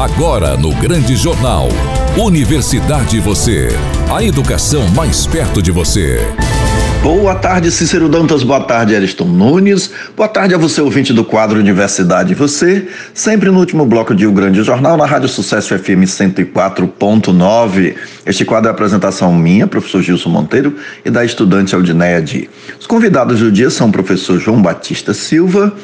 Agora no Grande Jornal. Universidade Você. A educação mais perto de você. Boa tarde, Cícero Dantas. Boa tarde, Ariston Nunes. Boa tarde a você, ouvinte do quadro Universidade Você. Sempre no último bloco de O Grande Jornal, na Rádio Sucesso FM 104.9. Este quadro é a apresentação minha, professor Gilson Monteiro, e da estudante Aldineia Di. Os convidados do dia são o professor João Batista Silva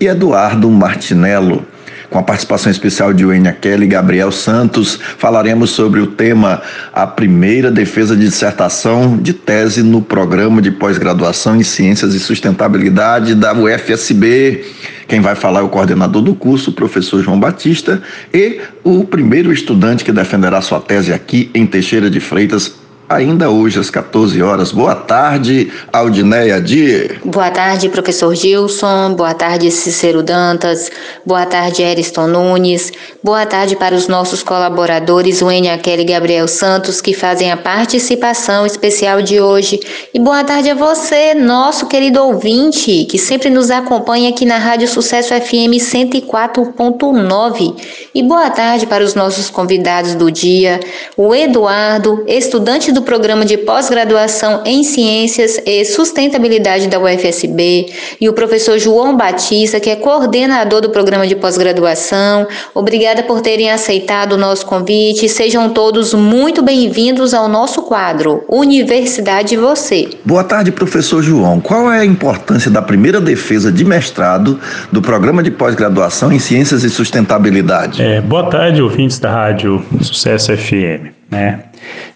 e Eduardo Martinello. Com a participação especial de Wênia Kelly e Gabriel Santos, falaremos sobre o tema A Primeira Defesa de Dissertação de Tese no Programa de Pós-Graduação em Ciências e Sustentabilidade da UFSB. Quem vai falar é o coordenador do curso, o professor João Batista, e o primeiro estudante que defenderá sua tese aqui em Teixeira de Freitas, ainda hoje às 14 horas. Boa tarde, Aldineia Dier. Boa tarde, professor Gilson. Boa tarde, Cícero Dantas. Boa tarde, Eriston Nunes. Boa tarde para os nossos colaboradores, Wênia Kelly e Gabriel Santos, que fazem a participação especial de hoje. E boa tarde a você, nosso querido ouvinte, que sempre nos acompanha aqui na Rádio Sucesso FM 104.9. E boa tarde para os nossos convidados do dia, o Eduardo, estudante do programa de pós-graduação em Ciências e Sustentabilidade da UFSB, e o professor João Batista, que é coordenador do programa de pós-graduação. Obrigada por terem aceitado o nosso convite. Sejam todos muito bem-vindos ao nosso quadro Universidade Você. Boa tarde, professor João. Qual é a importância da primeira defesa de mestrado do programa de pós-graduação em Ciências e Sustentabilidade? É, boa tarde, ouvintes da Rádio Sucesso FM. Né?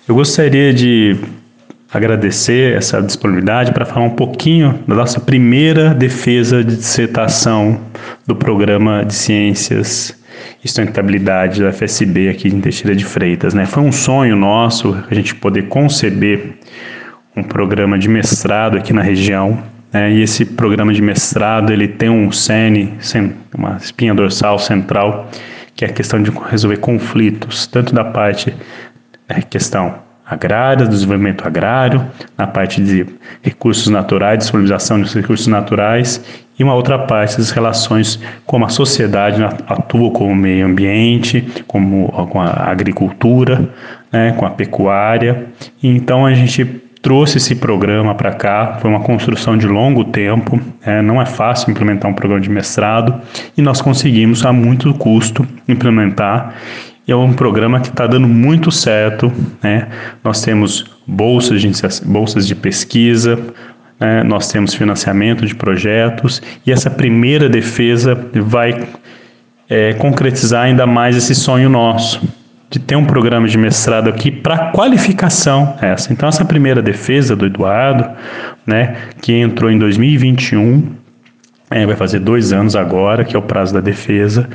Eu gostaria de agradecer essa disponibilidade para falar um pouquinho da nossa primeira defesa de dissertação do programa de Ciências e Sustentabilidade da FSB aqui em Teixeira de Freitas. Né? Foi um sonho nosso a gente poder conceber um programa de mestrado aqui na região. Né? E esse programa de mestrado ele tem um CENE, uma espinha dorsal central, que é a questão de resolver conflitos, tanto da parte é, questão agrária, do desenvolvimento agrário, na parte de recursos naturais, disponibilização de recursos naturais, e uma outra parte das relações como a sociedade atua com o meio ambiente, como com a agricultura, né, com a pecuária. E então a gente trouxe esse programa para cá, foi uma construção de longo tempo, é, não é fácil implementar um programa de mestrado, e nós conseguimos a muito custo implementar é um programa que está dando muito certo. Né? Nós temos bolsas de, bolsas de pesquisa, né? nós temos financiamento de projetos e essa primeira defesa vai é, concretizar ainda mais esse sonho nosso de ter um programa de mestrado aqui para qualificação essa. Então essa primeira defesa do Eduardo, né, que entrou em 2021, é, vai fazer dois anos agora, que é o prazo da defesa,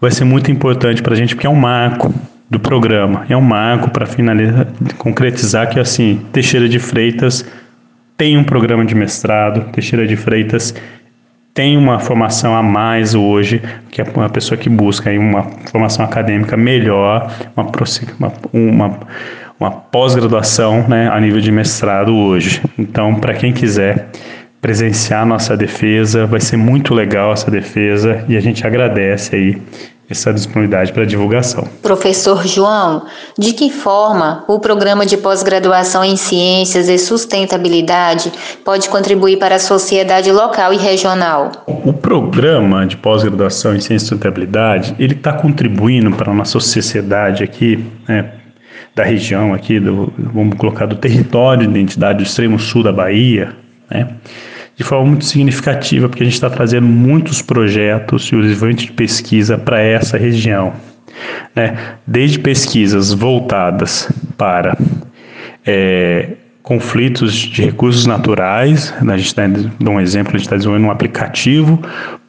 vai ser muito importante para a gente, porque é um marco do programa, é um marco para finalizar, concretizar que assim, Teixeira de Freitas tem um programa de mestrado, Teixeira de Freitas tem uma formação a mais hoje, que é uma pessoa que busca aí uma formação acadêmica melhor, uma, uma, uma pós-graduação né, a nível de mestrado hoje. Então, para quem quiser presenciar nossa defesa, vai ser muito legal essa defesa e a gente agradece aí essa disponibilidade para divulgação. Professor João, de que forma o programa de pós-graduação em ciências e sustentabilidade pode contribuir para a sociedade local e regional? O programa de pós-graduação em ciências e sustentabilidade, ele está contribuindo para a nossa sociedade aqui, né, da região aqui, do, vamos colocar, do território de identidade do extremo sul da Bahia, né, de forma muito significativa, porque a gente está trazendo muitos projetos e desenvolvimento de pesquisa para essa região. Né? Desde pesquisas voltadas para é, conflitos de recursos naturais, né? a gente está dando um exemplo, a gente está desenvolvendo um aplicativo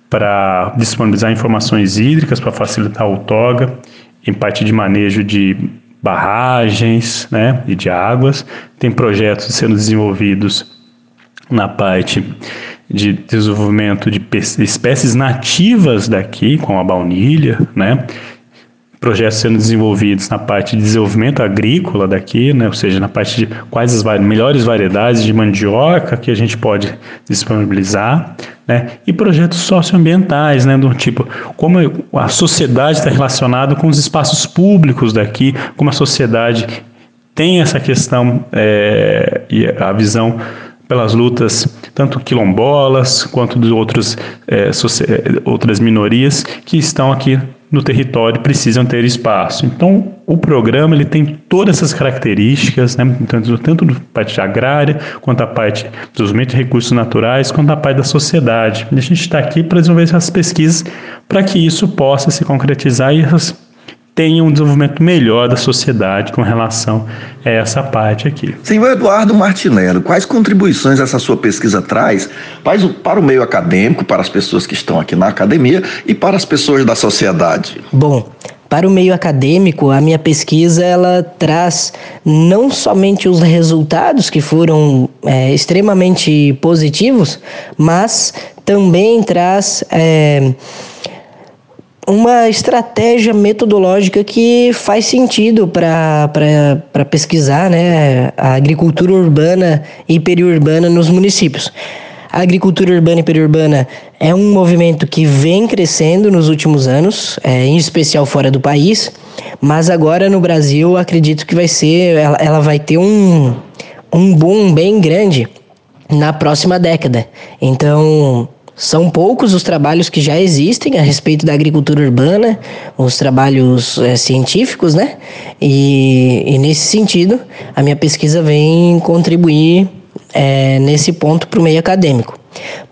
para disponibilizar informações hídricas para facilitar o toga em parte de manejo de barragens né, e de águas. Tem projetos sendo desenvolvidos na parte de desenvolvimento de espécies nativas daqui, como a baunilha, né? projetos sendo desenvolvidos na parte de desenvolvimento agrícola daqui, né, ou seja, na parte de quais as melhores variedades de mandioca que a gente pode disponibilizar, né, e projetos socioambientais, né, do tipo como a sociedade está relacionada com os espaços públicos daqui, como a sociedade tem essa questão é, e a visão pelas lutas tanto quilombolas quanto de outros, é, outras minorias que estão aqui no território precisam ter espaço. Então, o programa ele tem todas essas características, né, tanto, tanto da parte agrária, quanto a parte do desenvolvimento de recursos naturais, quanto a parte da sociedade. E a gente está aqui para desenvolver essas pesquisas para que isso possa se concretizar e essas tenha um desenvolvimento melhor da sociedade com relação a essa parte aqui. Senhor Eduardo Martinello, quais contribuições essa sua pesquisa traz para o meio acadêmico, para as pessoas que estão aqui na academia e para as pessoas da sociedade? Bom, para o meio acadêmico, a minha pesquisa ela traz não somente os resultados que foram é, extremamente positivos, mas também traz é, uma estratégia metodológica que faz sentido para pesquisar né, a agricultura urbana e periurbana nos municípios. A agricultura urbana e periurbana é um movimento que vem crescendo nos últimos anos, é, em especial fora do país, mas agora no Brasil acredito que vai ser, ela, ela vai ter um, um boom bem grande na próxima década. Então, são poucos os trabalhos que já existem a respeito da agricultura urbana, os trabalhos é, científicos, né? E, e, nesse sentido, a minha pesquisa vem contribuir é, nesse ponto para o meio acadêmico.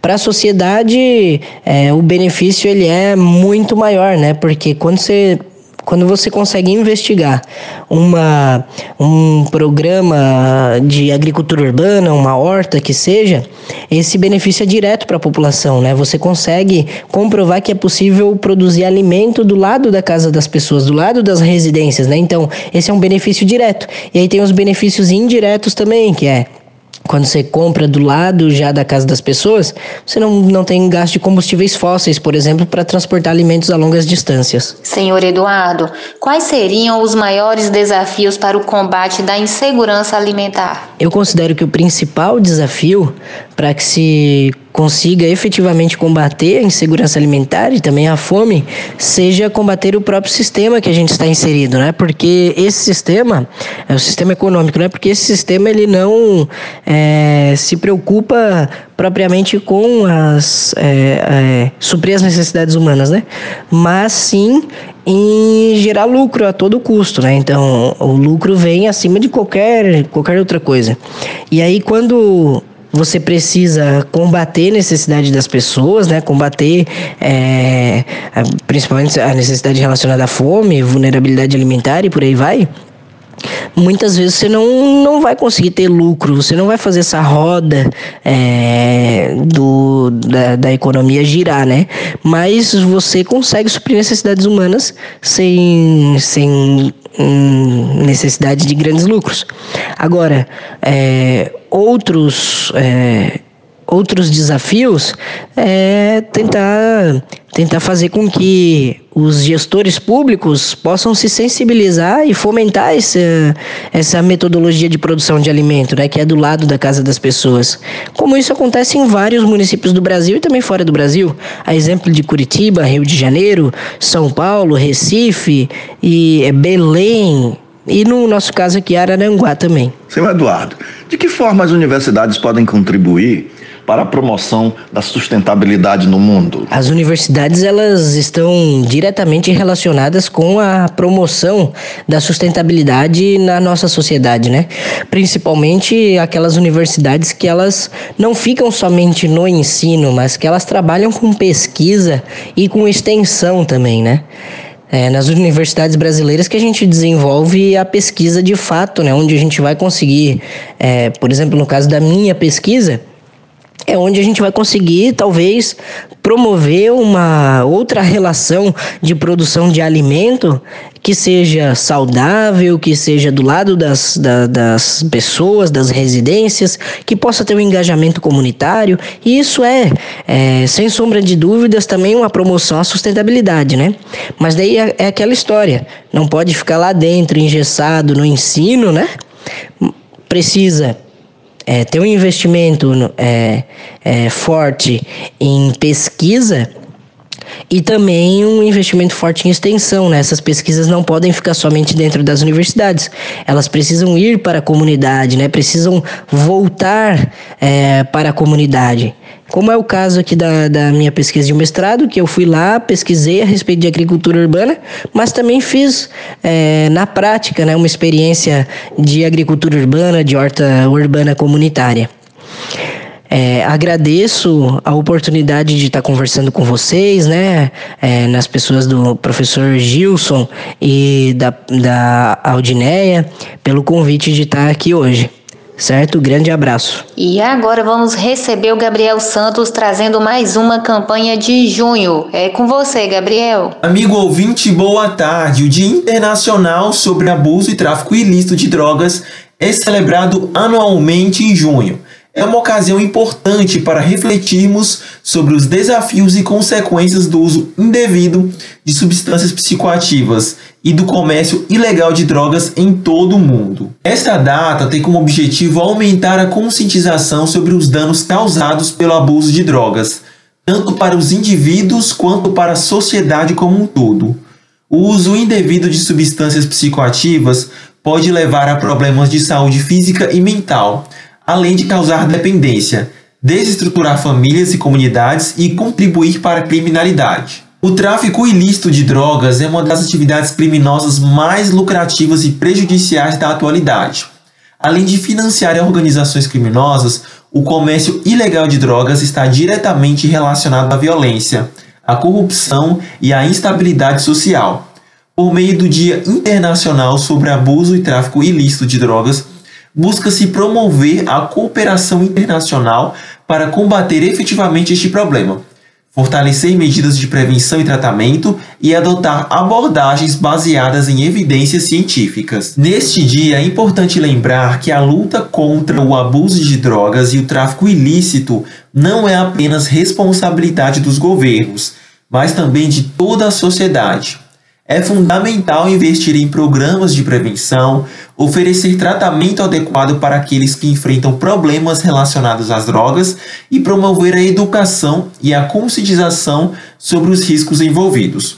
Para a sociedade, é, o benefício ele é muito maior, né? Porque quando você quando você consegue investigar uma, um programa de agricultura urbana, uma horta que seja, esse benefício é direto para a população, né? Você consegue comprovar que é possível produzir alimento do lado da casa das pessoas, do lado das residências, né? Então, esse é um benefício direto. E aí tem os benefícios indiretos também, que é quando você compra do lado já da casa das pessoas, você não, não tem gasto de combustíveis fósseis, por exemplo, para transportar alimentos a longas distâncias. Senhor Eduardo, quais seriam os maiores desafios para o combate da insegurança alimentar? Eu considero que o principal desafio para que se consiga efetivamente combater a insegurança alimentar e também a fome, seja combater o próprio sistema que a gente está inserido, né? Porque esse sistema, é o sistema econômico, né? Porque esse sistema ele não é, se preocupa propriamente com as é, é, suprir as necessidades humanas, né? Mas sim em gerar lucro a todo custo, né? Então o lucro vem acima de qualquer qualquer outra coisa. E aí quando você precisa combater a necessidade das pessoas, né? Combater é, principalmente a necessidade relacionada à fome, vulnerabilidade alimentar e por aí vai muitas vezes você não, não vai conseguir ter lucro, você não vai fazer essa roda é, do, da, da economia girar, né? Mas você consegue suprir necessidades humanas sem, sem hum, necessidade de grandes lucros. Agora, é, outros é, outros desafios é tentar, tentar fazer com que os gestores públicos possam se sensibilizar e fomentar essa, essa metodologia de produção de alimento, né, que é do lado da casa das pessoas. Como isso acontece em vários municípios do Brasil e também fora do Brasil. A exemplo de Curitiba, Rio de Janeiro, São Paulo, Recife e é, Belém, e no nosso caso aqui, Araranguá também. Seu Eduardo, de que forma as universidades podem contribuir para a promoção da sustentabilidade no mundo? As universidades elas estão diretamente relacionadas com a promoção da sustentabilidade na nossa sociedade, né? Principalmente aquelas universidades que elas não ficam somente no ensino, mas que elas trabalham com pesquisa e com extensão também, né? É, nas universidades brasileiras que a gente desenvolve a pesquisa de fato, né? Onde a gente vai conseguir, é, por exemplo, no caso da minha pesquisa, é onde a gente vai conseguir, talvez, promover uma outra relação de produção de alimento que seja saudável, que seja do lado das, da, das pessoas, das residências, que possa ter um engajamento comunitário. E isso é, é, sem sombra de dúvidas, também uma promoção à sustentabilidade, né? Mas daí é, é aquela história, não pode ficar lá dentro, engessado no ensino, né? Precisa é, ter um investimento é, é, forte em pesquisa e também um investimento forte em extensão. Né? Essas pesquisas não podem ficar somente dentro das universidades, elas precisam ir para a comunidade, né? precisam voltar é, para a comunidade. Como é o caso aqui da, da minha pesquisa de mestrado, que eu fui lá, pesquisei a respeito de agricultura urbana, mas também fiz é, na prática né, uma experiência de agricultura urbana, de horta urbana comunitária. É, agradeço a oportunidade de estar conversando com vocês, né? É, nas pessoas do professor Gilson e da, da Aldineia, pelo convite de estar aqui hoje. Certo? Grande abraço. E agora vamos receber o Gabriel Santos trazendo mais uma campanha de junho. É com você, Gabriel. Amigo ouvinte, boa tarde. O Dia Internacional sobre Abuso e Tráfico Ilícito de Drogas é celebrado anualmente em junho é uma ocasião importante para refletirmos sobre os desafios e consequências do uso indevido de substâncias psicoativas e do comércio ilegal de drogas em todo o mundo. Esta data tem como objetivo aumentar a conscientização sobre os danos causados pelo abuso de drogas, tanto para os indivíduos quanto para a sociedade como um todo. O uso indevido de substâncias psicoativas pode levar a problemas de saúde física e mental além de causar dependência, desestruturar famílias e comunidades e contribuir para a criminalidade. O tráfico ilícito de drogas é uma das atividades criminosas mais lucrativas e prejudiciais da atualidade. Além de financiar organizações criminosas, o comércio ilegal de drogas está diretamente relacionado à violência, à corrupção e à instabilidade social. Por meio do Dia Internacional sobre Abuso e Tráfico Ilícito de Drogas, busca-se promover a cooperação internacional para combater efetivamente este problema, fortalecer medidas de prevenção e tratamento e adotar abordagens baseadas em evidências científicas. Neste dia, é importante lembrar que a luta contra o abuso de drogas e o tráfico ilícito não é apenas responsabilidade dos governos, mas também de toda a sociedade. É fundamental investir em programas de prevenção, oferecer tratamento adequado para aqueles que enfrentam problemas relacionados às drogas e promover a educação e a conscientização sobre os riscos envolvidos.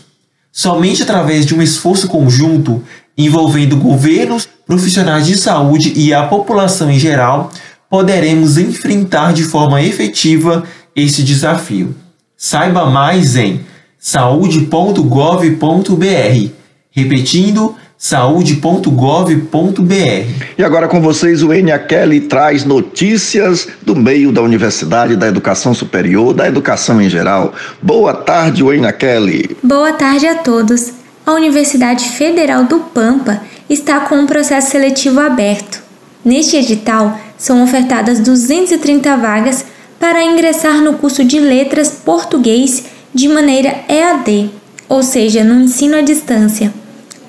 Somente através de um esforço conjunto envolvendo governos, profissionais de saúde e a população em geral, poderemos enfrentar de forma efetiva esse desafio. Saiba mais em saúde.gov.br. Repetindo, saúde.gov.br. E agora com vocês o Enia Kelly traz notícias do meio da universidade, da educação superior, da educação em geral. Boa tarde, Enia Kelly. Boa tarde a todos. A Universidade Federal do Pampa está com um processo seletivo aberto. Neste edital, são ofertadas 230 vagas para ingressar no curso de Letras Português de maneira EAD, ou seja, no ensino à distância.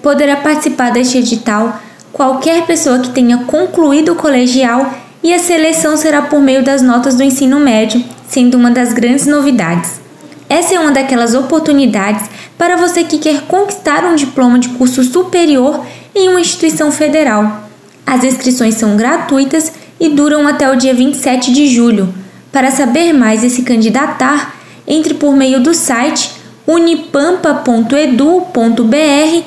Poderá participar deste edital qualquer pessoa que tenha concluído o colegial e a seleção será por meio das notas do ensino médio, sendo uma das grandes novidades. Essa é uma daquelas oportunidades para você que quer conquistar um diploma de curso superior em uma instituição federal. As inscrições são gratuitas e duram até o dia 27 de julho. Para saber mais e se candidatar, entre por meio do site unipampa.edu.br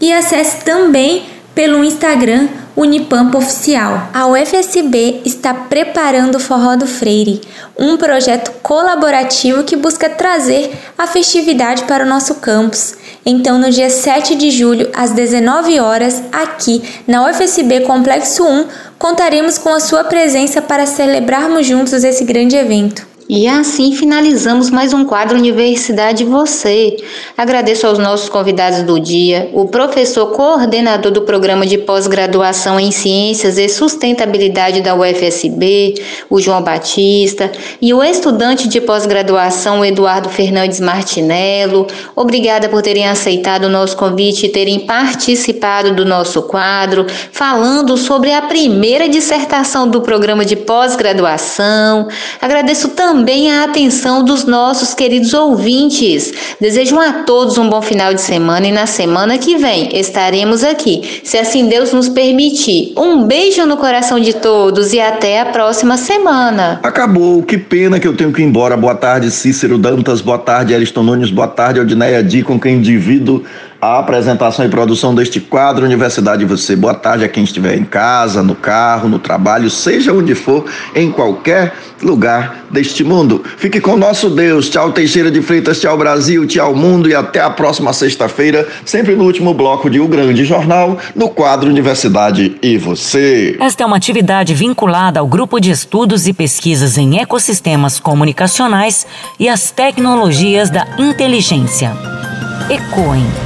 e acesse também pelo Instagram Unipampa Oficial. A UFSB está preparando o Forró do Freire, um projeto colaborativo que busca trazer a festividade para o nosso campus. Então, no dia 7 de julho, às 19 horas, aqui na UFSB Complexo 1, contaremos com a sua presença para celebrarmos juntos esse grande evento. E assim finalizamos mais um quadro Universidade Você. Agradeço aos nossos convidados do dia, o professor coordenador do programa de pós-graduação em Ciências e Sustentabilidade da UFSB, o João Batista, e o estudante de pós-graduação, Eduardo Fernandes Martinello. Obrigada por terem aceitado o nosso convite e terem participado do nosso quadro, falando sobre a primeira dissertação do programa de pós-graduação. Agradeço também também a atenção dos nossos queridos ouvintes. Desejo a todos um bom final de semana e na semana que vem estaremos aqui, se assim Deus nos permitir. Um beijo no coração de todos e até a próxima semana. Acabou, que pena que eu tenho que ir embora. Boa tarde, Cícero Dantas, boa tarde, Ariston Nunes, boa tarde, Odneia Di, com quem divido a apresentação e produção deste quadro Universidade Você. Boa tarde a quem estiver em casa, no carro, no trabalho, seja onde for, em qualquer lugar deste mundo. Fique com nosso Deus. Tchau, Teixeira de Freitas. Tchau, Brasil. Tchau, mundo. E até a próxima sexta-feira, sempre no último bloco de O Grande Jornal, no quadro Universidade e Você. Esta é uma atividade vinculada ao grupo de estudos e pesquisas em ecossistemas comunicacionais e as tecnologias da inteligência. ECOEM.